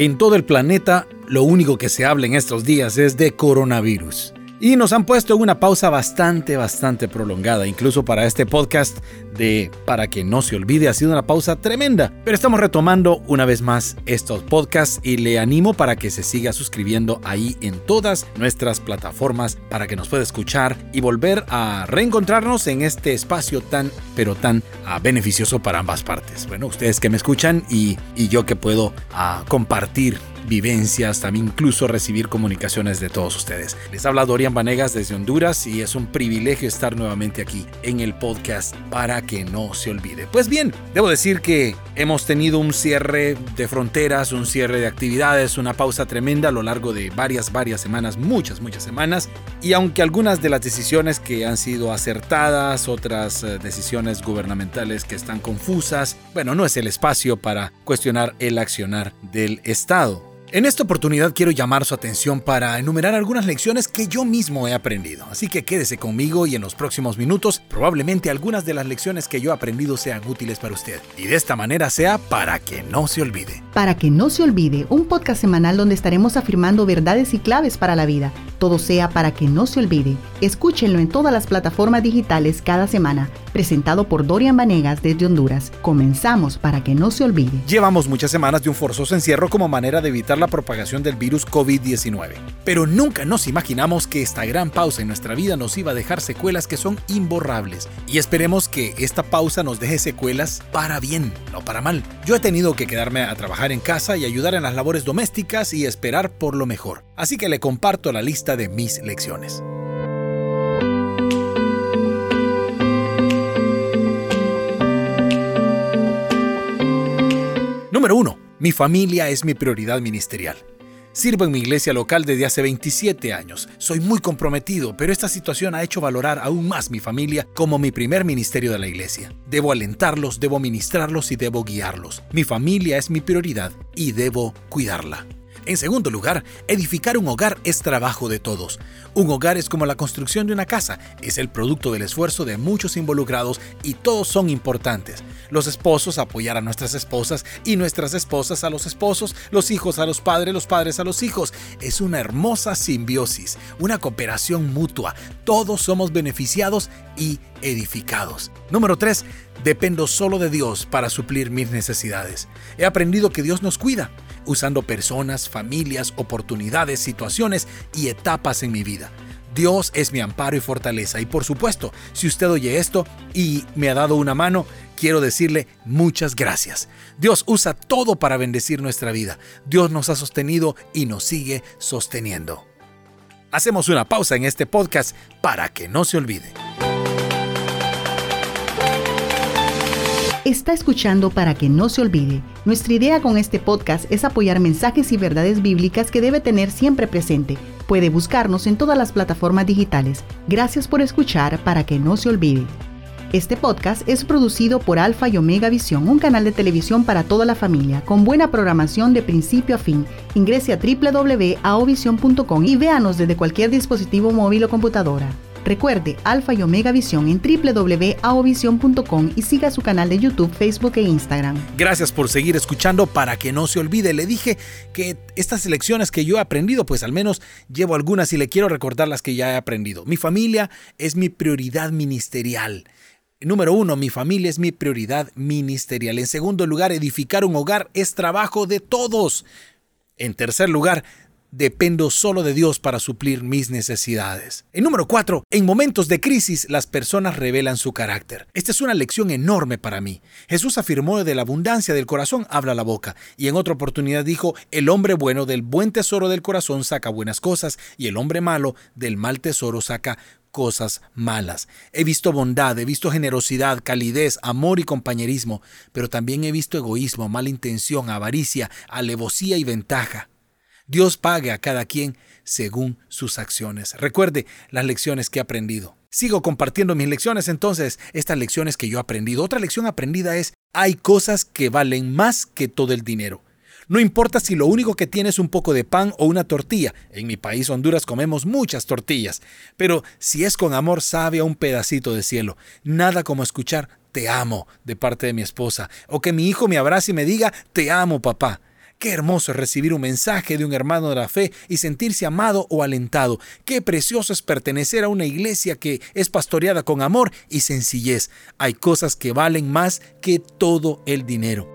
En todo el planeta, lo único que se habla en estos días es de coronavirus. Y nos han puesto una pausa bastante, bastante prolongada, incluso para este podcast de Para que no se olvide, ha sido una pausa tremenda. Pero estamos retomando una vez más estos podcasts y le animo para que se siga suscribiendo ahí en todas nuestras plataformas para que nos pueda escuchar y volver a reencontrarnos en este espacio tan, pero tan ah, beneficioso para ambas partes. Bueno, ustedes que me escuchan y, y yo que puedo ah, compartir vivencias, también incluso recibir comunicaciones de todos ustedes. Les habla Dorian Vanegas desde Honduras y es un privilegio estar nuevamente aquí en el podcast para que no se olvide. Pues bien, debo decir que hemos tenido un cierre de fronteras, un cierre de actividades, una pausa tremenda a lo largo de varias, varias semanas, muchas, muchas semanas. Y aunque algunas de las decisiones que han sido acertadas, otras eh, decisiones gubernamentales que están confusas, bueno, no es el espacio para cuestionar el accionar del Estado. En esta oportunidad quiero llamar su atención para enumerar algunas lecciones que yo mismo he aprendido, así que quédese conmigo y en los próximos minutos probablemente algunas de las lecciones que yo he aprendido sean útiles para usted y de esta manera sea para que no se olvide. Para que no se olvide, un podcast semanal donde estaremos afirmando verdades y claves para la vida. Todo sea para que no se olvide. Escúchenlo en todas las plataformas digitales cada semana. Presentado por Dorian Vanegas desde Honduras. Comenzamos para que no se olvide. Llevamos muchas semanas de un forzoso encierro como manera de evitar la propagación del virus COVID-19. Pero nunca nos imaginamos que esta gran pausa en nuestra vida nos iba a dejar secuelas que son imborrables. Y esperemos que esta pausa nos deje secuelas para bien, no para mal. Yo he tenido que quedarme a trabajar en casa y ayudar en las labores domésticas y esperar por lo mejor. Así que le comparto la lista de mis lecciones. Número 1 mi familia es mi prioridad ministerial. Sirvo en mi iglesia local desde hace 27 años. Soy muy comprometido, pero esta situación ha hecho valorar aún más mi familia como mi primer ministerio de la iglesia. Debo alentarlos, debo ministrarlos y debo guiarlos. Mi familia es mi prioridad y debo cuidarla. En segundo lugar, edificar un hogar es trabajo de todos. Un hogar es como la construcción de una casa, es el producto del esfuerzo de muchos involucrados y todos son importantes. Los esposos apoyar a nuestras esposas y nuestras esposas a los esposos, los hijos a los padres, los padres a los hijos. Es una hermosa simbiosis, una cooperación mutua. Todos somos beneficiados y edificados. Número 3. Dependo solo de Dios para suplir mis necesidades. He aprendido que Dios nos cuida usando personas, familias, oportunidades, situaciones y etapas en mi vida. Dios es mi amparo y fortaleza. Y por supuesto, si usted oye esto y me ha dado una mano, quiero decirle muchas gracias. Dios usa todo para bendecir nuestra vida. Dios nos ha sostenido y nos sigue sosteniendo. Hacemos una pausa en este podcast para que no se olvide. Está escuchando para que no se olvide. Nuestra idea con este podcast es apoyar mensajes y verdades bíblicas que debe tener siempre presente. Puede buscarnos en todas las plataformas digitales. Gracias por escuchar para que no se olvide. Este podcast es producido por Alfa y Omega Visión, un canal de televisión para toda la familia, con buena programación de principio a fin. Ingrese a www.aovision.com y véanos desde cualquier dispositivo móvil o computadora. Recuerde Alfa y Omega Visión en www.aovision.com y siga su canal de YouTube, Facebook e Instagram. Gracias por seguir escuchando para que no se olvide. Le dije que estas lecciones que yo he aprendido, pues al menos llevo algunas y le quiero recordar las que ya he aprendido. Mi familia es mi prioridad ministerial. Número uno, mi familia es mi prioridad ministerial. En segundo lugar, edificar un hogar es trabajo de todos. En tercer lugar, dependo solo de Dios para suplir mis necesidades. En número 4, en momentos de crisis las personas revelan su carácter. Esta es una lección enorme para mí. Jesús afirmó de la abundancia del corazón habla la boca y en otra oportunidad dijo, el hombre bueno del buen tesoro del corazón saca buenas cosas y el hombre malo del mal tesoro saca cosas malas. He visto bondad, he visto generosidad, calidez, amor y compañerismo, pero también he visto egoísmo, mala intención, avaricia, alevosía y ventaja. Dios pague a cada quien según sus acciones. Recuerde las lecciones que he aprendido. Sigo compartiendo mis lecciones entonces, estas lecciones que yo he aprendido. Otra lección aprendida es, hay cosas que valen más que todo el dinero. No importa si lo único que tienes es un poco de pan o una tortilla. En mi país, Honduras, comemos muchas tortillas. Pero si es con amor, sabe a un pedacito de cielo. Nada como escuchar te amo de parte de mi esposa. O que mi hijo me abrace y me diga te amo, papá. Qué hermoso es recibir un mensaje de un hermano de la fe y sentirse amado o alentado. Qué precioso es pertenecer a una iglesia que es pastoreada con amor y sencillez. Hay cosas que valen más que todo el dinero.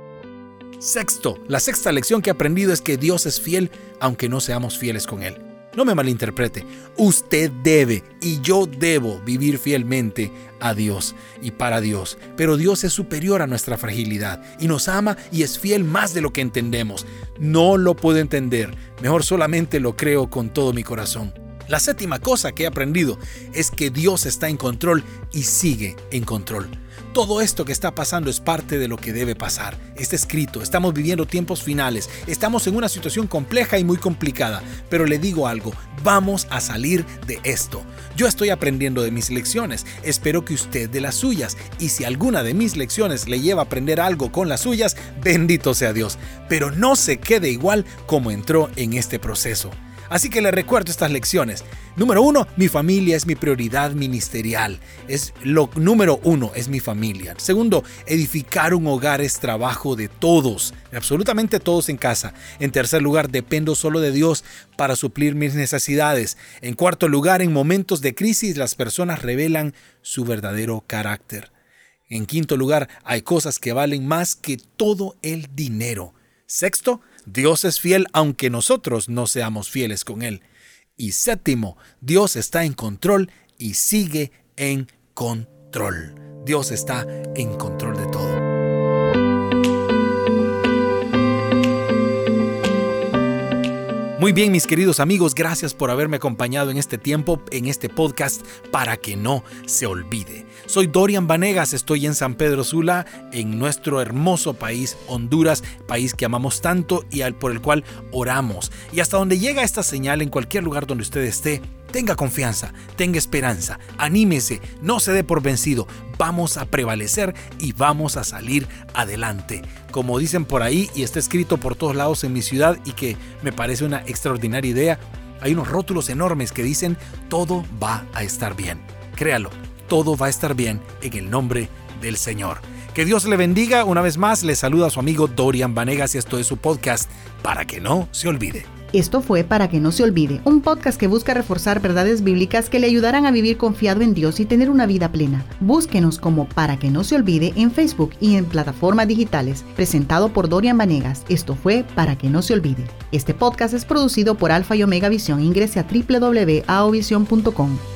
Sexto, la sexta lección que he aprendido es que Dios es fiel aunque no seamos fieles con Él. No me malinterprete, usted debe y yo debo vivir fielmente a Dios y para Dios, pero Dios es superior a nuestra fragilidad y nos ama y es fiel más de lo que entendemos. No lo puedo entender, mejor solamente lo creo con todo mi corazón. La séptima cosa que he aprendido es que Dios está en control y sigue en control. Todo esto que está pasando es parte de lo que debe pasar. Está escrito, estamos viviendo tiempos finales, estamos en una situación compleja y muy complicada, pero le digo algo, vamos a salir de esto. Yo estoy aprendiendo de mis lecciones, espero que usted de las suyas, y si alguna de mis lecciones le lleva a aprender algo con las suyas, bendito sea Dios, pero no se quede igual como entró en este proceso. Así que le recuerdo estas lecciones. Número uno, mi familia es mi prioridad ministerial. Es lo número uno, es mi familia. Segundo, edificar un hogar es trabajo de todos, absolutamente todos en casa. En tercer lugar, dependo solo de Dios para suplir mis necesidades. En cuarto lugar, en momentos de crisis las personas revelan su verdadero carácter. En quinto lugar, hay cosas que valen más que todo el dinero. Sexto, Dios es fiel aunque nosotros no seamos fieles con Él. Y séptimo, Dios está en control y sigue en control. Dios está en control de todo. Muy bien, mis queridos amigos, gracias por haberme acompañado en este tiempo, en este podcast, para que no se olvide. Soy Dorian Vanegas, estoy en San Pedro Sula, en nuestro hermoso país, Honduras, país que amamos tanto y al, por el cual oramos. Y hasta donde llega esta señal, en cualquier lugar donde usted esté, Tenga confianza, tenga esperanza, anímese, no se dé por vencido, vamos a prevalecer y vamos a salir adelante. Como dicen por ahí y está escrito por todos lados en mi ciudad y que me parece una extraordinaria idea, hay unos rótulos enormes que dicen todo va a estar bien. Créalo, todo va a estar bien en el nombre del Señor. Que Dios le bendiga. Una vez más, le saluda a su amigo Dorian Vanegas y esto es su podcast para que no se olvide. Esto fue Para que no se olvide, un podcast que busca reforzar verdades bíblicas que le ayudarán a vivir confiado en Dios y tener una vida plena. Búsquenos como Para que no se olvide en Facebook y en plataformas digitales, presentado por Dorian Vanegas. Esto fue Para que no se olvide. Este podcast es producido por Alfa y Omega Visión. Ingrese a www.aovision.com.